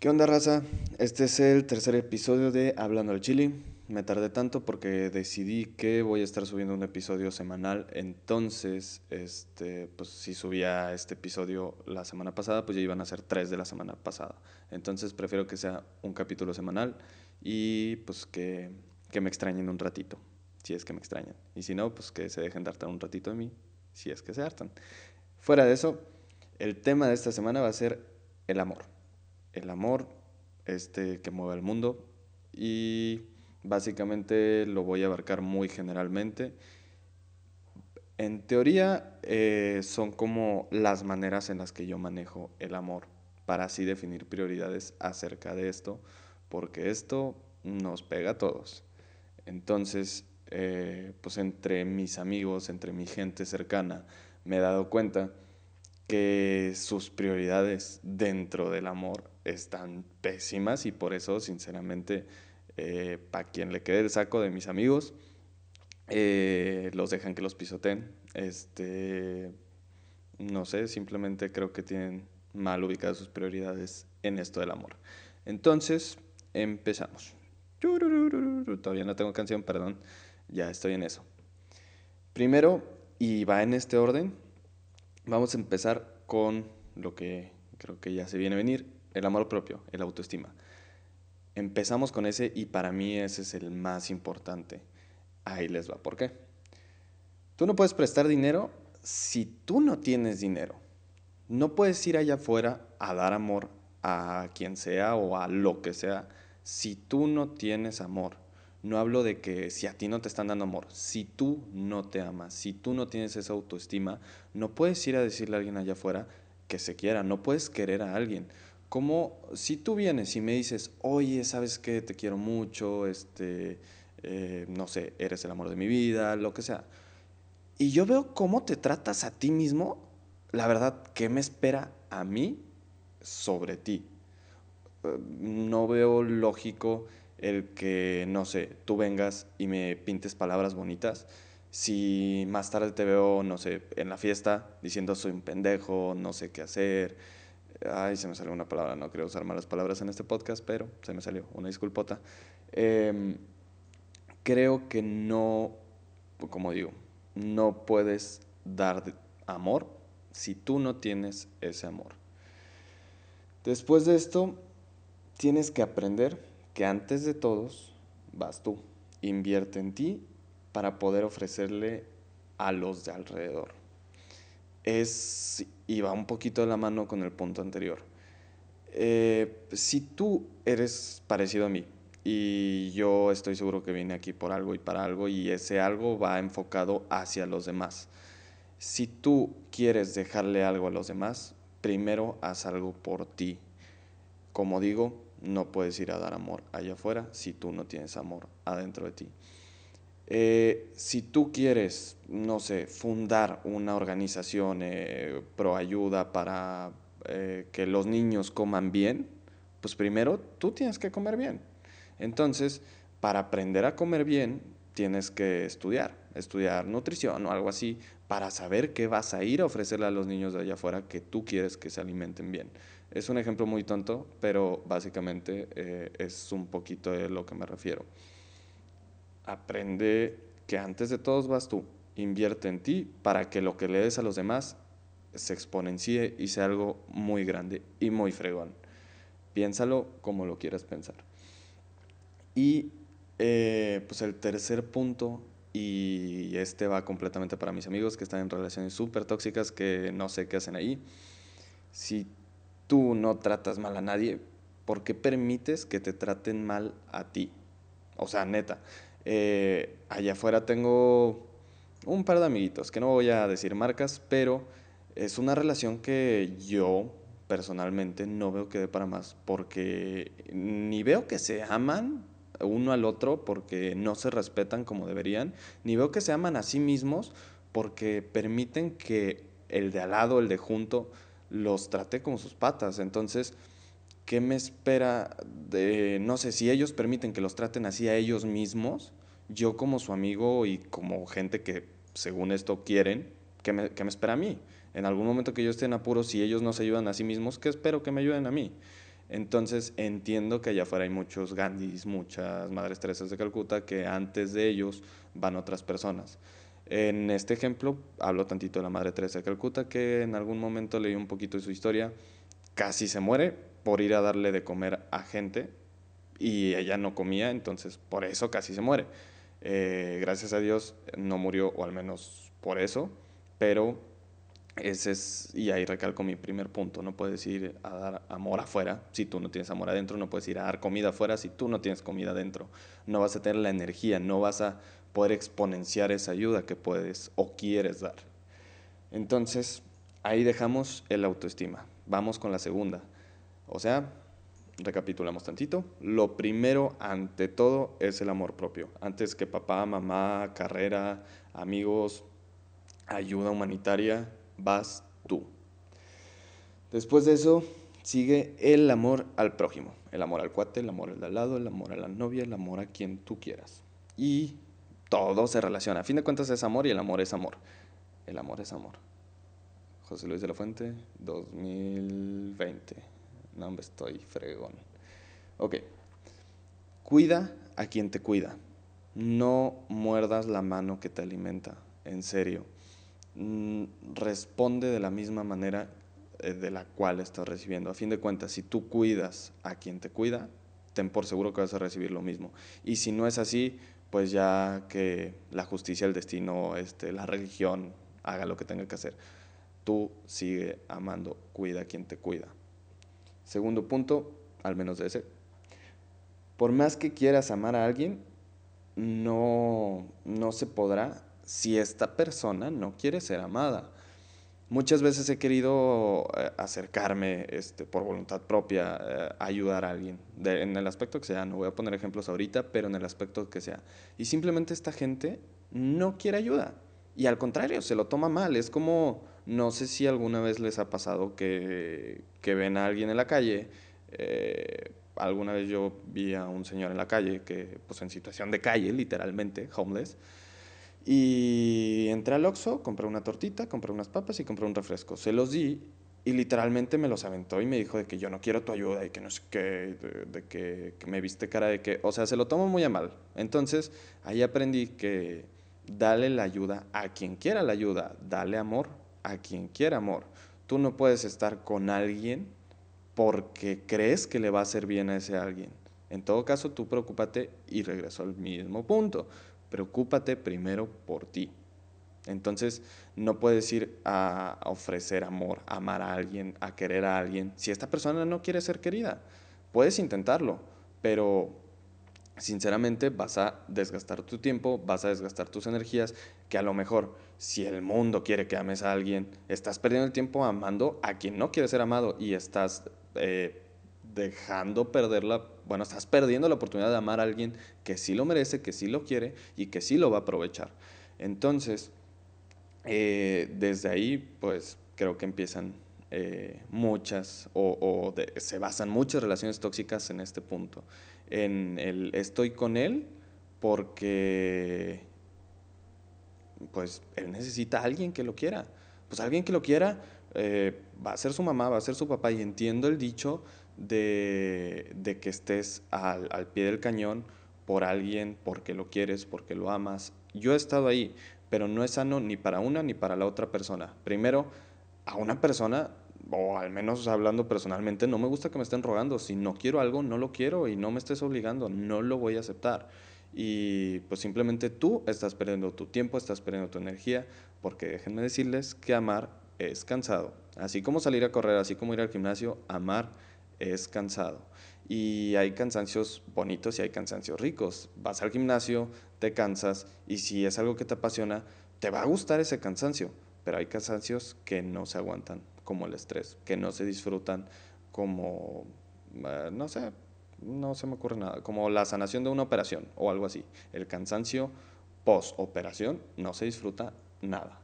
¿Qué onda, raza? Este es el tercer episodio de Hablando al Chile. Me tardé tanto porque decidí que voy a estar subiendo un episodio semanal. Entonces, este, pues si subía este episodio la semana pasada, pues ya iban a ser tres de la semana pasada. Entonces prefiero que sea un capítulo semanal y pues que, que me extrañen un ratito, si es que me extrañan. Y si no, pues que se dejen de hartar un ratito de mí, si es que se hartan. Fuera de eso, el tema de esta semana va a ser el amor. El amor este, que mueve al mundo y básicamente lo voy a abarcar muy generalmente. En teoría eh, son como las maneras en las que yo manejo el amor para así definir prioridades acerca de esto, porque esto nos pega a todos. Entonces, eh, pues entre mis amigos, entre mi gente cercana, me he dado cuenta que sus prioridades dentro del amor están pésimas y por eso, sinceramente, eh, para quien le quede el saco de mis amigos, eh, los dejan que los pisoteen. Este, no sé, simplemente creo que tienen mal ubicadas sus prioridades en esto del amor. Entonces, empezamos. Todavía no tengo canción, perdón, ya estoy en eso. Primero, y va en este orden, Vamos a empezar con lo que creo que ya se viene a venir, el amor propio, el autoestima. Empezamos con ese y para mí ese es el más importante. Ahí les va. ¿Por qué? Tú no puedes prestar dinero si tú no tienes dinero. No puedes ir allá afuera a dar amor a quien sea o a lo que sea si tú no tienes amor. No hablo de que si a ti no te están dando amor, si tú no te amas, si tú no tienes esa autoestima, no puedes ir a decirle a alguien allá afuera que se quiera, no puedes querer a alguien. Como si tú vienes y me dices, oye, ¿sabes qué? Te quiero mucho, este, eh, no sé, eres el amor de mi vida, lo que sea. Y yo veo cómo te tratas a ti mismo, la verdad, ¿qué me espera a mí sobre ti? Eh, no veo lógico el que, no sé, tú vengas y me pintes palabras bonitas. Si más tarde te veo, no sé, en la fiesta diciendo soy un pendejo, no sé qué hacer. Ay, se me salió una palabra, no creo usar malas palabras en este podcast, pero se me salió, una disculpota. Em, creo que no, como digo, no puedes dar amor si tú no tienes ese amor. Después de esto, tienes que aprender que antes de todos vas tú. Invierte en ti para poder ofrecerle a los de alrededor. Es, y va un poquito de la mano con el punto anterior. Eh, si tú eres parecido a mí y yo estoy seguro que vine aquí por algo y para algo y ese algo va enfocado hacia los demás. Si tú quieres dejarle algo a los demás, primero haz algo por ti. Como digo, no puedes ir a dar amor allá afuera si tú no tienes amor adentro de ti. Eh, si tú quieres, no sé, fundar una organización eh, pro ayuda para eh, que los niños coman bien, pues primero tú tienes que comer bien. Entonces, para aprender a comer bien, tienes que estudiar, estudiar nutrición o algo así, para saber qué vas a ir a ofrecerle a los niños de allá afuera que tú quieres que se alimenten bien. Es un ejemplo muy tonto, pero básicamente eh, es un poquito de lo que me refiero. Aprende que antes de todos vas tú, invierte en ti para que lo que le des a los demás se exponencie y sea algo muy grande y muy fregón. Piénsalo como lo quieras pensar. Y eh, pues el tercer punto, y este va completamente para mis amigos que están en relaciones súper tóxicas que no sé qué hacen ahí. Si tú no tratas mal a nadie, ¿por qué permites que te traten mal a ti? O sea, neta, eh, allá afuera tengo un par de amiguitos, que no voy a decir marcas, pero es una relación que yo personalmente no veo que dé para más, porque ni veo que se aman uno al otro porque no se respetan como deberían, ni veo que se aman a sí mismos porque permiten que el de al lado, el de junto, los trate como sus patas. Entonces, ¿qué me espera de, no sé, si ellos permiten que los traten así a ellos mismos, yo como su amigo y como gente que según esto quieren, ¿qué me, me espera a mí? En algún momento que yo esté en apuro, si ellos no se ayudan a sí mismos, ¿qué espero que me ayuden a mí? Entonces entiendo que allá afuera hay muchos Gandhis, muchas Madres Teresas de Calcuta, que antes de ellos van otras personas. En este ejemplo hablo tantito de la Madre Teresa de Calcuta, que en algún momento leí un poquito de su historia, casi se muere por ir a darle de comer a gente y ella no comía, entonces por eso casi se muere. Eh, gracias a Dios no murió, o al menos por eso, pero ese es, y ahí recalco mi primer punto, no puedes ir a dar amor afuera si tú no tienes amor adentro, no puedes ir a dar comida afuera si tú no tienes comida adentro, no vas a tener la energía, no vas a poder exponenciar esa ayuda que puedes o quieres dar. Entonces, ahí dejamos el autoestima. Vamos con la segunda. O sea, recapitulamos tantito. Lo primero, ante todo, es el amor propio. Antes que papá, mamá, carrera, amigos, ayuda humanitaria, vas tú. Después de eso, sigue el amor al prójimo. El amor al cuate, el amor al de al lado, el amor a la novia, el amor a quien tú quieras. Y todo se relaciona. A fin de cuentas es amor y el amor es amor. El amor es amor. José Luis de la Fuente, 2020. No, me estoy fregón. Ok. Cuida a quien te cuida. No muerdas la mano que te alimenta. En serio. Mm, responde de la misma manera eh, de la cual estás recibiendo. A fin de cuentas, si tú cuidas a quien te cuida, ten por seguro que vas a recibir lo mismo. Y si no es así, pues ya que la justicia, el destino, este, la religión haga lo que tenga que hacer. Tú sigue amando, cuida a quien te cuida. Segundo punto, al menos de ese. Por más que quieras amar a alguien, no, no se podrá si esta persona no quiere ser amada. Muchas veces he querido eh, acercarme este, por voluntad propia, eh, ayudar a alguien, en el aspecto que sea, no voy a poner ejemplos ahorita, pero en el aspecto que sea. Y simplemente esta gente no quiere ayuda. Y al contrario, se lo toma mal. Es como, no sé si alguna vez les ha pasado que, que ven a alguien en la calle. Eh, alguna vez yo vi a un señor en la calle, que pues en situación de calle, literalmente, homeless y entré al Oxxo, compré una tortita, compré unas papas y compré un refresco. Se los di y literalmente me los aventó y me dijo de que yo no quiero tu ayuda y que no sé qué, de, que, me viste cara de que, o sea, se lo tomo muy a mal. Entonces, ahí aprendí que dale la ayuda a quien quiera la ayuda, dale amor a quien quiera amor. Tú no puedes estar con alguien porque crees que le va a hacer bien a ese alguien. En todo caso, tú preocúpate y regreso al mismo punto preocúpate primero por ti. Entonces, no puedes ir a, ofrecer amor, a amar a alguien, a querer a alguien, si esta persona no quiere ser querida. Puedes intentarlo, pero sinceramente vas a desgastar tu tiempo, vas a desgastar tus energías, que a lo mejor si el mundo quiere que ames a alguien, estás perdiendo el tiempo amando a quien no quiere ser amado y estás eh, dejando perder la, bueno, estás perdiendo la oportunidad de amar a alguien que sí lo merece, que sí lo quiere y que sí lo va a aprovechar. Entonces, eh, desde ahí, pues creo que empiezan eh, muchas o, se basan muchas relaciones tóxicas en este punto. En el estoy con él porque pues él necesita a alguien que lo quiera. Pues alguien que lo quiera eh, va a ser su mamá, va a ser su papá y entiendo el dicho de, que estés al, pie del cañón por alguien, porque lo quieres, porque lo amas. Yo he estado ahí, pero no es sano ni para una ni para la otra persona. Primero, a una persona, o al menos hablando personalmente, no me gusta que me estén rogando. Si no quiero algo, no lo quiero y no me estés obligando, no lo voy a aceptar. Y pues simplemente tú estás perdiendo tu tiempo, estás perdiendo tu energía, porque déjenme decirles que amar es cansado. Así como salir a correr, así como ir al gimnasio, amar es cansado. Y hay cansancios bonitos y hay cansancios ricos. Vas al gimnasio, te cansas y si es algo que te apasiona, te va a gustar ese cansancio. Pero hay cansancios que no se aguantan, como el estrés, que no se disfrutan como, eh, no sé, no se me ocurre nada, como la sanación de una operación o algo así. El cansancio post-operación no se disfruta nada.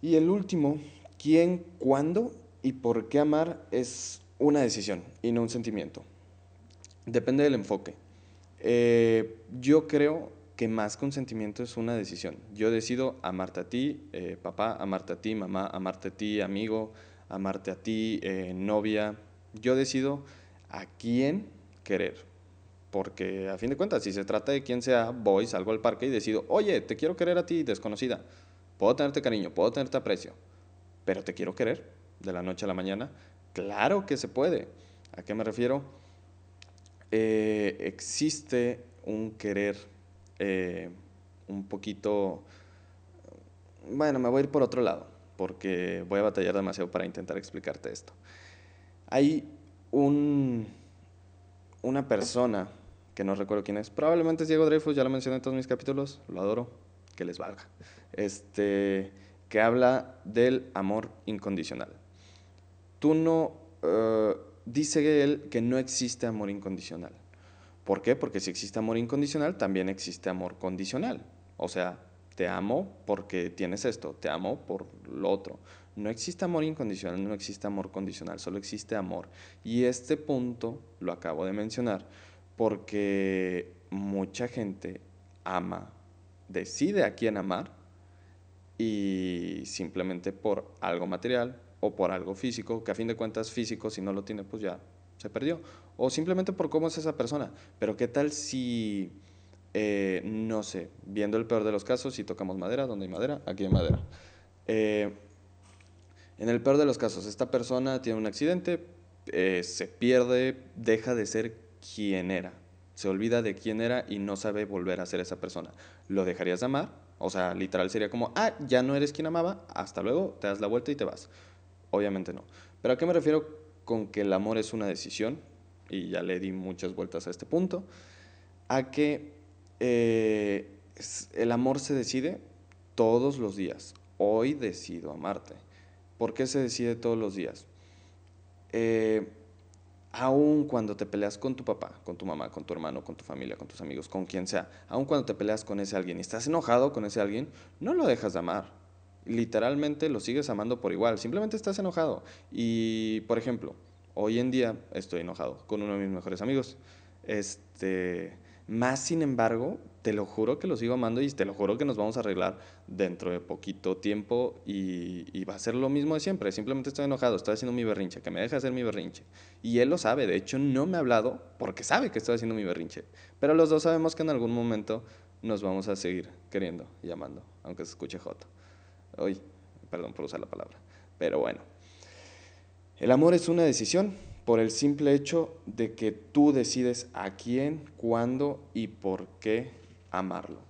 Y el último, ¿quién, cuándo y por qué amar es una decisión y no un sentimiento. Depende del enfoque. Eh, yo creo que más que un sentimiento es una decisión. Yo decido amarte a ti, eh, papá, amarte a ti, mamá, amarte a ti, amigo, amarte a ti, eh, novia, Yo decido a quién querer. Porque a fin de cuentas, si se trata de quien sea, voy, salgo al parque y decido, oye, te quiero querer a ti, desconocida. Puedo tenerte cariño, puedo tenerte aprecio, pero te quiero querer de la noche a la mañana. Claro que se puede. ¿A qué me refiero? Eh, existe un querer eh, un poquito... Bueno, me voy a ir por otro lado, porque voy a batallar demasiado para intentar explicarte esto. Hay un, una persona, que no recuerdo quién es, probablemente es Diego Dreyfus, ya lo mencioné en todos mis capítulos, lo adoro, que les valga, este, que habla del amor incondicional. Tú no, uh, dice él que no existe amor incondicional. ¿Por qué? Porque si existe amor incondicional, también existe amor condicional. O sea, te amo porque tienes esto, te amo por lo otro. No existe amor incondicional, no existe amor condicional, solo existe amor. Y este punto lo acabo de mencionar porque mucha gente ama, decide a quién amar y simplemente por algo material o por algo físico, que a fin de cuentas físico, si no lo tiene, pues ya se perdió. O simplemente por cómo es esa persona. Pero ¿qué tal si, eh, no sé, viendo el peor de los casos, si tocamos madera, donde hay madera, aquí hay madera. Eh, en el peor de los casos, esta persona tiene un accidente, eh, se pierde, deja de ser quien era. Se olvida de quién era y no sabe volver a ser esa persona. ¿Lo dejarías de amar? O sea, literal sería como, ah, ya no eres quien amaba, hasta luego, te das la vuelta y te vas. Obviamente no. Pero ¿a qué me refiero con que el amor es una decisión, y ya le di muchas vueltas a este punto, a que eh, el amor se decide todos los días. Hoy decido amarte. ¿Por qué se decide todos los días? Eh, aun cuando te peleas con tu papá, con tu mamá, con tu hermano, con tu familia, con tus amigos, con quien sea, aun cuando te peleas con ese alguien y estás enojado con ese alguien, no lo dejas de amar literalmente lo sigues amando por igual, simplemente estás enojado. Y, por ejemplo, hoy en día estoy enojado con uno de mis mejores amigos. Este, más sin embargo, te lo juro que lo sigo amando y te lo juro que nos vamos a arreglar dentro de poquito tiempo y, va a ser lo mismo de siempre. Simplemente estoy enojado, estoy haciendo mi berrinche, que me deje hacer mi berrinche. Y él lo sabe, de hecho no me ha hablado porque sabe que estoy haciendo mi berrinche. Pero los dos sabemos que en algún momento nos vamos a seguir queriendo y amando, aunque se escuche joto. Uy, perdón por usar la palabra. Pero bueno. El amor es una decisión por el simple hecho de que tú decides a quién, cuándo y por qué amarlo.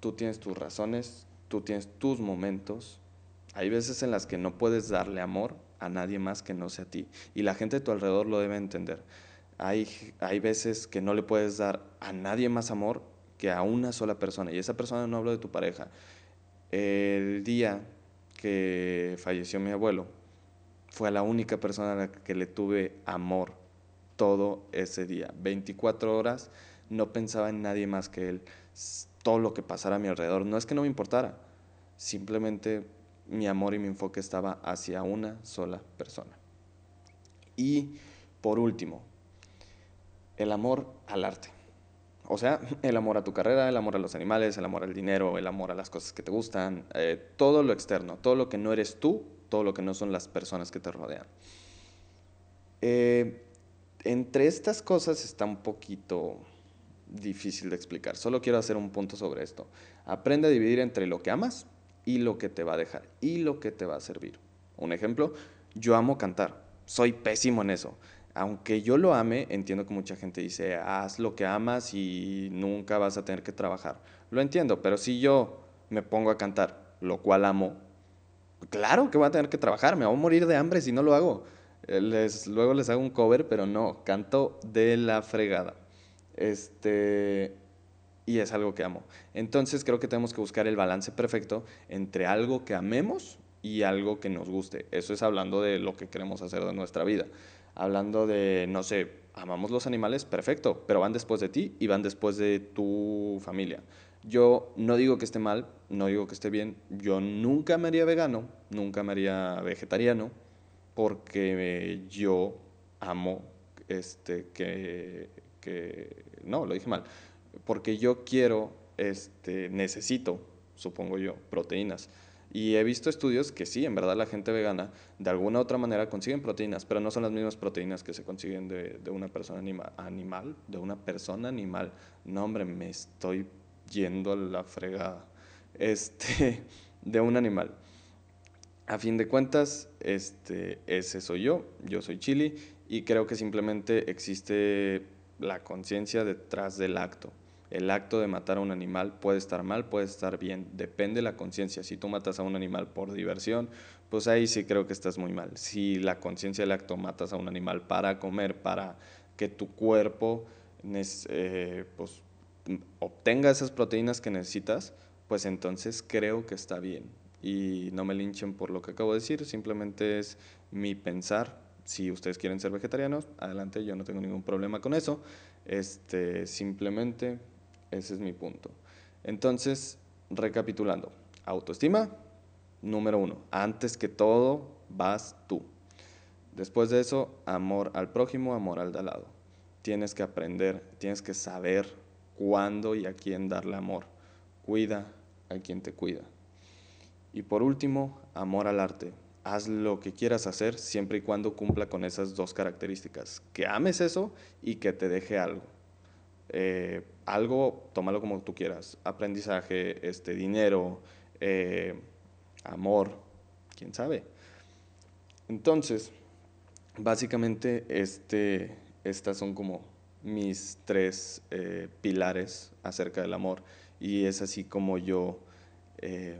Tú tienes tus razones, tú tienes tus momentos. Hay veces en las que no puedes darle amor a nadie más que no sea a ti. Y la gente de tu alrededor lo debe entender. Hay, hay veces que no le puedes dar a nadie más amor que a una sola persona. Y esa persona no hablo de tu pareja, el día que falleció mi abuelo, fue la única persona a la que le tuve amor todo ese día. 24 horas, no pensaba en nadie más que él. Todo lo que pasara a mi alrededor, no es que no me importara, simplemente mi amor y mi enfoque estaba hacia una sola persona. Y por último, el amor al arte. O sea, el amor a tu carrera, el amor a los animales, el amor al dinero, el amor a las cosas que te gustan, eh, todo lo externo, todo lo que no eres tú, todo lo que no son las personas que te rodean. Eh, entre estas cosas está un poquito difícil de explicar. Solo quiero hacer un punto sobre esto. Aprende a dividir entre lo que amas y lo que te va a dejar y lo que te va a servir. Un ejemplo, yo amo cantar. Soy pésimo en eso aunque yo lo ame, entiendo que mucha gente dice, haz lo que amas y nunca vas a tener que trabajar. Lo entiendo, pero si yo me pongo a cantar, lo cual amo, claro que voy a tener que trabajar, me voy a morir de hambre si no lo hago. Eh, les, luego les hago un cover, pero no, canto de la fregada. Este, y es algo que amo. Entonces creo que tenemos que buscar el balance perfecto entre algo que amemos y algo que nos guste. Eso es hablando de lo que queremos hacer de nuestra vida hablando de, no sé, amamos los animales, perfecto, pero van después de ti y van después de tu familia. Yo no digo que esté mal, no digo que esté bien, yo nunca me haría vegano, nunca me haría vegetariano, porque yo amo este, que, no, lo dije mal, porque yo quiero, este, necesito, supongo yo, proteínas. Y he visto estudios que sí, en verdad la gente vegana de alguna u otra manera consiguen proteínas, pero no son las mismas proteínas que se consiguen de, de una persona anima, animal, de una persona animal. No, hombre, me estoy yendo a la fregada. Este, de un animal. A fin de cuentas, este, ese soy yo, yo soy Chili, y creo que simplemente existe la conciencia detrás del acto. El acto de matar a un animal puede estar mal, puede estar bien, depende de la conciencia. Si tú matas a un animal por diversión, pues ahí sí creo que estás muy mal. Si la conciencia del acto matas a un animal para comer, para que tu cuerpo eh, pues, obtenga esas proteínas que necesitas, pues entonces creo que está bien. Y no me linchen por lo que acabo de decir, simplemente es mi pensar. Si ustedes quieren ser vegetarianos, adelante, yo no tengo ningún problema con eso. Este, simplemente ese es mi punto. Entonces, recapitulando, autoestima, número uno, antes que todo vas tú. Después de eso, amor al prójimo, amor al de al lado. Tienes que aprender, tienes que saber cuándo y a quién darle amor. Cuida a quien te cuida. Y por último, amor al arte. Haz lo que quieras hacer siempre y cuando cumpla con esas dos características. Que ames eso y que te deje algo. Eh, algo, tómalo como tú quieras. Aprendizaje, este, dinero, eh, amor, quién sabe. Entonces, básicamente, este, estas son como mis tres eh, pilares acerca del amor y es así como yo eh,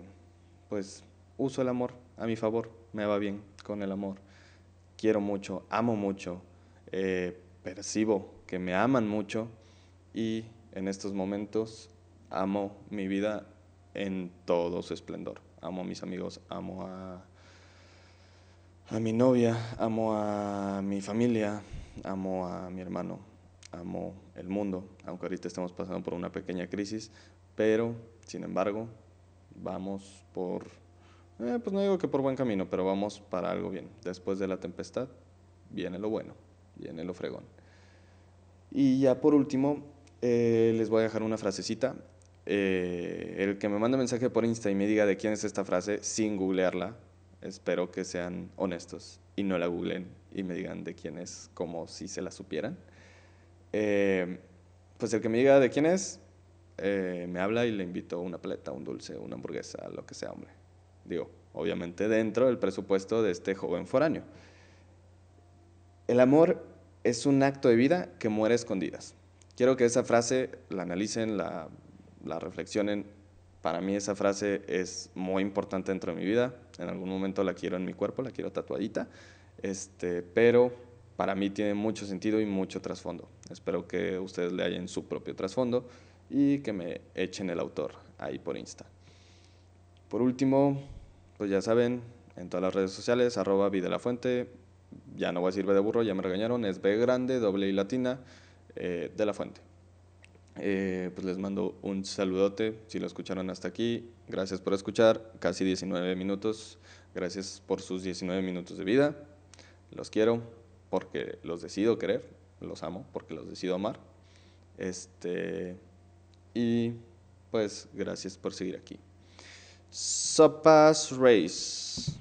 pues uso el amor a mi favor, me va bien con el amor. Quiero mucho, amo mucho, eh, percibo que me aman mucho y en estos momentos amo mi vida en todo su esplendor. Amo a mis amigos, amo a, a mi novia, amo a mi familia, amo a mi hermano, amo el mundo, aunque ahorita estamos pasando por una pequeña crisis, pero, sin embargo, vamos por, eh, pues no digo que por buen camino, pero vamos para algo bien. Después de la tempestad viene lo bueno, viene lo fregón. Y ya por último, eh, les voy a dejar una frasecita. Eh, el que me mande mensaje por Insta y me diga de quién es esta frase sin googlearla, espero que sean honestos y no la googlen y me digan de quién es como si se la supieran. Pues el que me diga de quién es, eh, me habla y le invito una paleta, un dulce, una hamburguesa, lo que sea, hombre. Digo, obviamente dentro del presupuesto de este joven foráneo. El amor es un acto de vida que muere escondidas. Quiero que esa frase la analicen, la, la reflexionen. Para mí esa frase es muy importante dentro de mi vida. En algún momento la quiero en mi cuerpo, la quiero tatuadita. Este, pero para mí tiene mucho sentido y mucho trasfondo. Espero que ustedes le hallen su propio trasfondo y que me echen el autor ahí por Insta. Por último, pues ya saben, en todas las redes sociales, arroba de la Fuente, ya no voy a decir B de burro, ya me regañaron, es B grande, doble y latina, eh, de la Fuente. Eh, pues les mando un saludote, si lo escucharon hasta aquí, gracias por escuchar, casi 19 minutos, gracias por sus 19 minutos de vida, los quiero porque los decido querer, los amo porque los decido amar. Este, y pues gracias por seguir aquí. Sopas Race.